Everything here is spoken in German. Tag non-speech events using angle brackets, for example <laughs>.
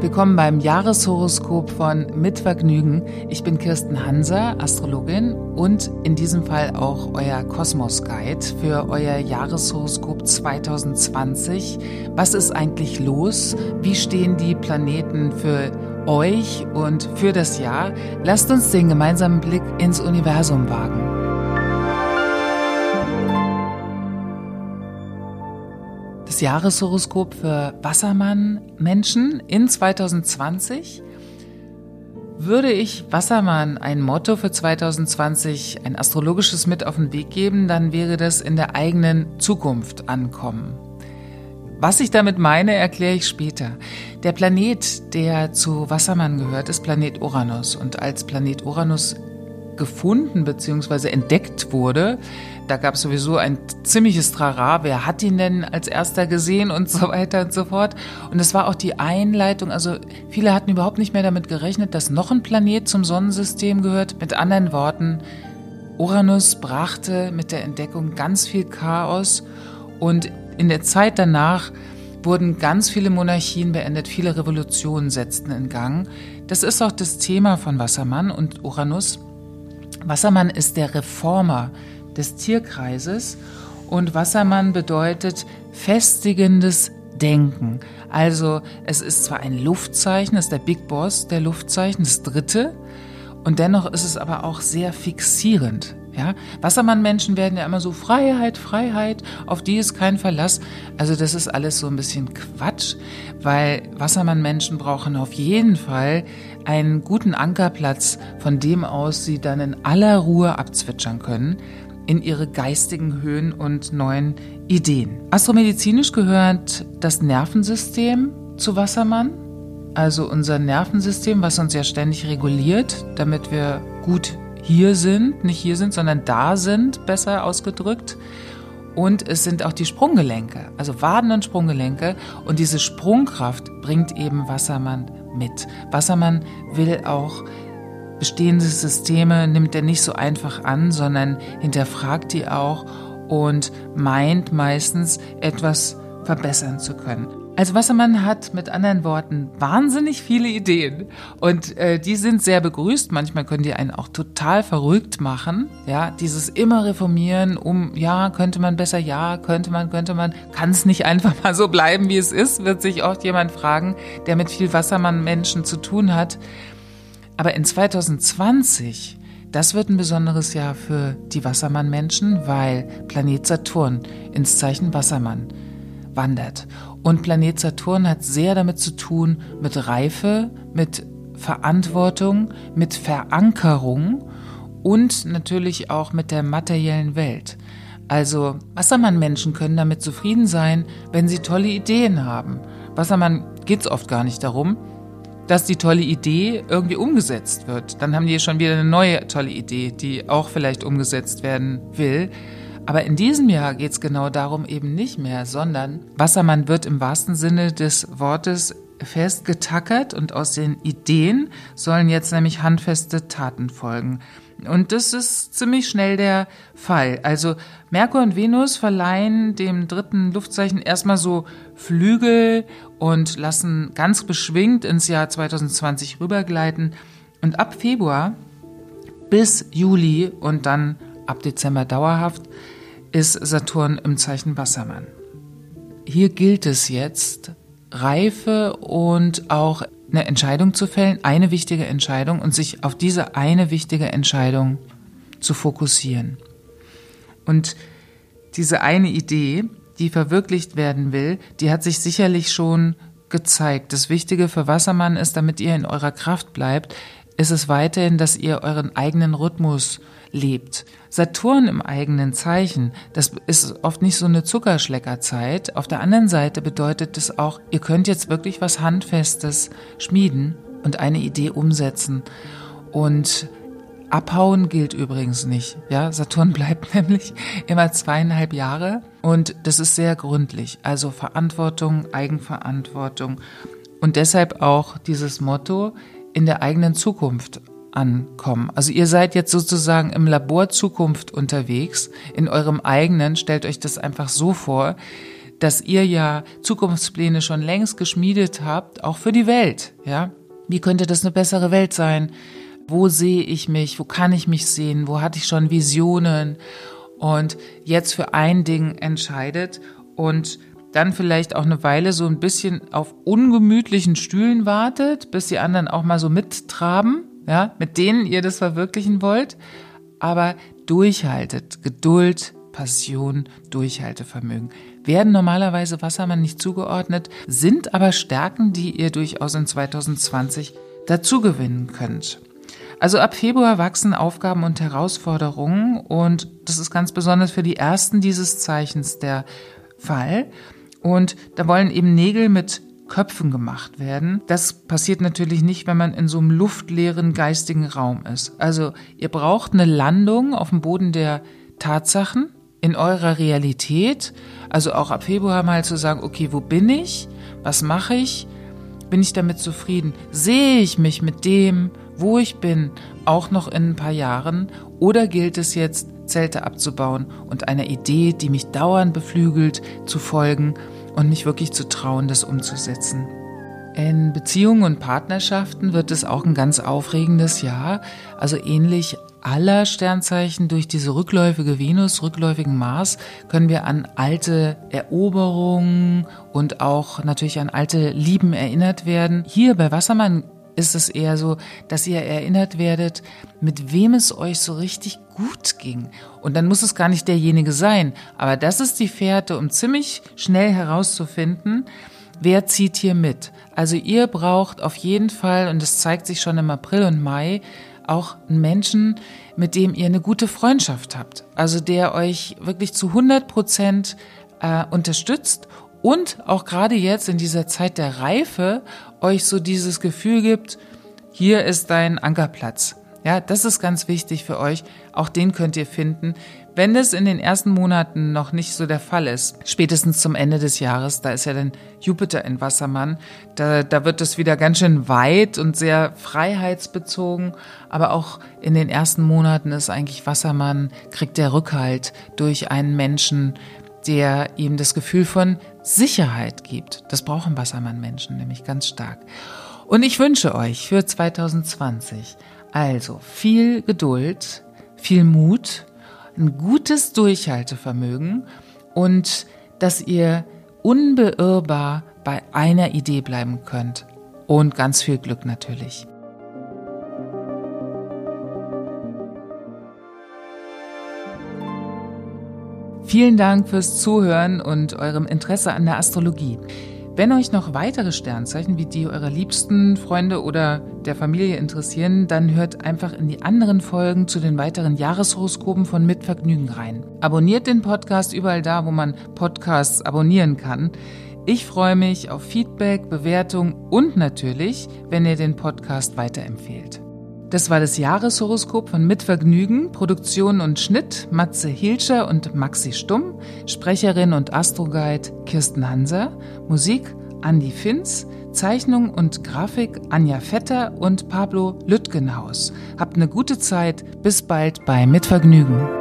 Willkommen beim Jahreshoroskop von Mit Vergnügen. Ich bin Kirsten Hanser, Astrologin und in diesem Fall auch euer Kosmos Guide für euer Jahreshoroskop 2020. Was ist eigentlich los? Wie stehen die Planeten für euch und für das Jahr? Lasst uns den gemeinsamen Blick ins Universum wagen. Jahreshoroskop für Wassermann-Menschen in 2020 würde ich Wassermann ein Motto für 2020, ein astrologisches mit auf den Weg geben, dann wäre das in der eigenen Zukunft ankommen. Was ich damit meine, erkläre ich später. Der Planet, der zu Wassermann gehört, ist Planet Uranus. Und als Planet Uranus gefunden bzw. entdeckt wurde, da gab es sowieso ein ziemliches Trara. Wer hat ihn denn als erster gesehen und so weiter und so fort. Und es war auch die Einleitung. Also viele hatten überhaupt nicht mehr damit gerechnet, dass noch ein Planet zum Sonnensystem gehört. Mit anderen Worten, Uranus brachte mit der Entdeckung ganz viel Chaos und in der Zeit danach wurden ganz viele Monarchien beendet, viele Revolutionen setzten in Gang. Das ist auch das Thema von Wassermann und Uranus. Wassermann ist der Reformer des Tierkreises und Wassermann bedeutet festigendes Denken. Also es ist zwar ein Luftzeichen, es ist der Big Boss der Luftzeichen, das dritte, und dennoch ist es aber auch sehr fixierend. Ja, Wassermann-Menschen werden ja immer so Freiheit, Freiheit, auf die ist kein Verlass. Also das ist alles so ein bisschen Quatsch, weil Wassermann-Menschen brauchen auf jeden Fall einen guten Ankerplatz, von dem aus sie dann in aller Ruhe abzwitschern können in ihre geistigen Höhen und neuen Ideen. Astromedizinisch gehört das Nervensystem zu Wassermann, also unser Nervensystem, was uns ja ständig reguliert, damit wir gut hier sind, nicht hier sind, sondern da sind, besser ausgedrückt. Und es sind auch die Sprunggelenke, also Waden und Sprunggelenke. Und diese Sprungkraft bringt eben Wassermann mit. Wassermann will auch bestehende Systeme, nimmt er nicht so einfach an, sondern hinterfragt die auch und meint meistens etwas verbessern zu können. Also Wassermann hat mit anderen Worten wahnsinnig viele Ideen und äh, die sind sehr begrüßt. Manchmal können die einen auch total verrückt machen. Ja, dieses immer reformieren, um ja könnte man besser, ja könnte man, könnte man, kann es nicht einfach mal so bleiben, wie es ist, wird sich auch jemand fragen, der mit viel Wassermann-Menschen zu tun hat. Aber in 2020 das wird ein besonderes Jahr für die Wassermann-Menschen, weil Planet Saturn ins Zeichen Wassermann wandert. Und Planet Saturn hat sehr damit zu tun mit Reife, mit Verantwortung, mit Verankerung und natürlich auch mit der materiellen Welt. Also Wassermann-Menschen können damit zufrieden sein, wenn sie tolle Ideen haben. Wassermann geht es oft gar nicht darum, dass die tolle Idee irgendwie umgesetzt wird. Dann haben die schon wieder eine neue tolle Idee, die auch vielleicht umgesetzt werden will. Aber in diesem Jahr geht es genau darum eben nicht mehr, sondern Wassermann wird im wahrsten Sinne des Wortes festgetackert und aus den Ideen sollen jetzt nämlich handfeste Taten folgen. Und das ist ziemlich schnell der Fall. Also Merkur und Venus verleihen dem dritten Luftzeichen erstmal so Flügel und lassen ganz beschwingt ins Jahr 2020 rübergleiten. Und ab Februar bis Juli und dann ab Dezember dauerhaft ist Saturn im Zeichen Wassermann. Hier gilt es jetzt, Reife und auch eine Entscheidung zu fällen, eine wichtige Entscheidung und sich auf diese eine wichtige Entscheidung zu fokussieren. Und diese eine Idee, die verwirklicht werden will, die hat sich sicherlich schon gezeigt. Das Wichtige für Wassermann ist, damit ihr in eurer Kraft bleibt, ist es weiterhin, dass ihr euren eigenen Rhythmus lebt. Saturn im eigenen Zeichen, das ist oft nicht so eine Zuckerschleckerzeit. Auf der anderen Seite bedeutet es auch, ihr könnt jetzt wirklich was Handfestes schmieden und eine Idee umsetzen. Und abhauen gilt übrigens nicht. Ja, Saturn <laughs> bleibt nämlich immer zweieinhalb Jahre und das ist sehr gründlich. Also Verantwortung, Eigenverantwortung und deshalb auch dieses Motto in der eigenen Zukunft ankommen. Also ihr seid jetzt sozusagen im Labor Zukunft unterwegs, in eurem eigenen, stellt euch das einfach so vor, dass ihr ja Zukunftspläne schon längst geschmiedet habt, auch für die Welt, ja? Wie könnte das eine bessere Welt sein? Wo sehe ich mich? Wo kann ich mich sehen? Wo hatte ich schon Visionen? Und jetzt für ein Ding entscheidet und dann vielleicht auch eine Weile so ein bisschen auf ungemütlichen Stühlen wartet, bis die anderen auch mal so mittraben, ja, mit denen ihr das verwirklichen wollt, aber durchhaltet, Geduld, Passion, Durchhaltevermögen. Werden normalerweise Wassermann nicht zugeordnet, sind aber Stärken, die ihr durchaus in 2020 dazugewinnen könnt. Also ab Februar wachsen Aufgaben und Herausforderungen und das ist ganz besonders für die ersten dieses Zeichens der Fall. Und da wollen eben Nägel mit Köpfen gemacht werden. Das passiert natürlich nicht, wenn man in so einem luftleeren geistigen Raum ist. Also ihr braucht eine Landung auf dem Boden der Tatsachen in eurer Realität. Also auch ab Februar mal zu sagen, okay, wo bin ich? Was mache ich? Bin ich damit zufrieden? Sehe ich mich mit dem, wo ich bin, auch noch in ein paar Jahren? Oder gilt es jetzt, Zelte abzubauen und einer Idee, die mich dauernd beflügelt, zu folgen und mich wirklich zu trauen, das umzusetzen. In Beziehungen und Partnerschaften wird es auch ein ganz aufregendes Jahr, also ähnlich aller Sternzeichen durch diese rückläufige Venus, rückläufigen Mars können wir an alte Eroberungen und auch natürlich an alte Lieben erinnert werden. Hier bei Wassermann ist es eher so, dass ihr erinnert werdet, mit wem es euch so richtig gut ging. Und dann muss es gar nicht derjenige sein. Aber das ist die Fährte, um ziemlich schnell herauszufinden, wer zieht hier mit. Also ihr braucht auf jeden Fall, und das zeigt sich schon im April und Mai, auch einen Menschen, mit dem ihr eine gute Freundschaft habt. Also der euch wirklich zu 100 Prozent äh, unterstützt und auch gerade jetzt in dieser Zeit der Reife euch so dieses Gefühl gibt, hier ist dein Ankerplatz. Ja, das ist ganz wichtig für euch. Auch den könnt ihr finden. Wenn es in den ersten Monaten noch nicht so der Fall ist, spätestens zum Ende des Jahres, da ist ja dann Jupiter in Wassermann, da, da wird es wieder ganz schön weit und sehr freiheitsbezogen. Aber auch in den ersten Monaten ist eigentlich Wassermann, kriegt der Rückhalt durch einen Menschen, der ihm das Gefühl von Sicherheit gibt. Das brauchen Wassermann-Menschen nämlich ganz stark. Und ich wünsche euch für 2020 also viel Geduld, viel Mut, ein gutes Durchhaltevermögen und dass ihr unbeirrbar bei einer Idee bleiben könnt. Und ganz viel Glück natürlich. Vielen Dank fürs Zuhören und eurem Interesse an der Astrologie. Wenn euch noch weitere Sternzeichen wie die eurer liebsten Freunde oder der Familie interessieren, dann hört einfach in die anderen Folgen zu den weiteren Jahreshoroskopen von Mitvergnügen rein. Abonniert den Podcast überall da, wo man Podcasts abonnieren kann. Ich freue mich auf Feedback, Bewertung und natürlich, wenn ihr den Podcast weiterempfehlt. Das war das Jahreshoroskop von Mitvergnügen, Produktion und Schnitt Matze Hilscher und Maxi Stumm, Sprecherin und Astroguide Kirsten Hanser, Musik Andy Finz, Zeichnung und Grafik Anja Vetter und Pablo Lüttgenhaus. Habt eine gute Zeit, bis bald bei Mitvergnügen.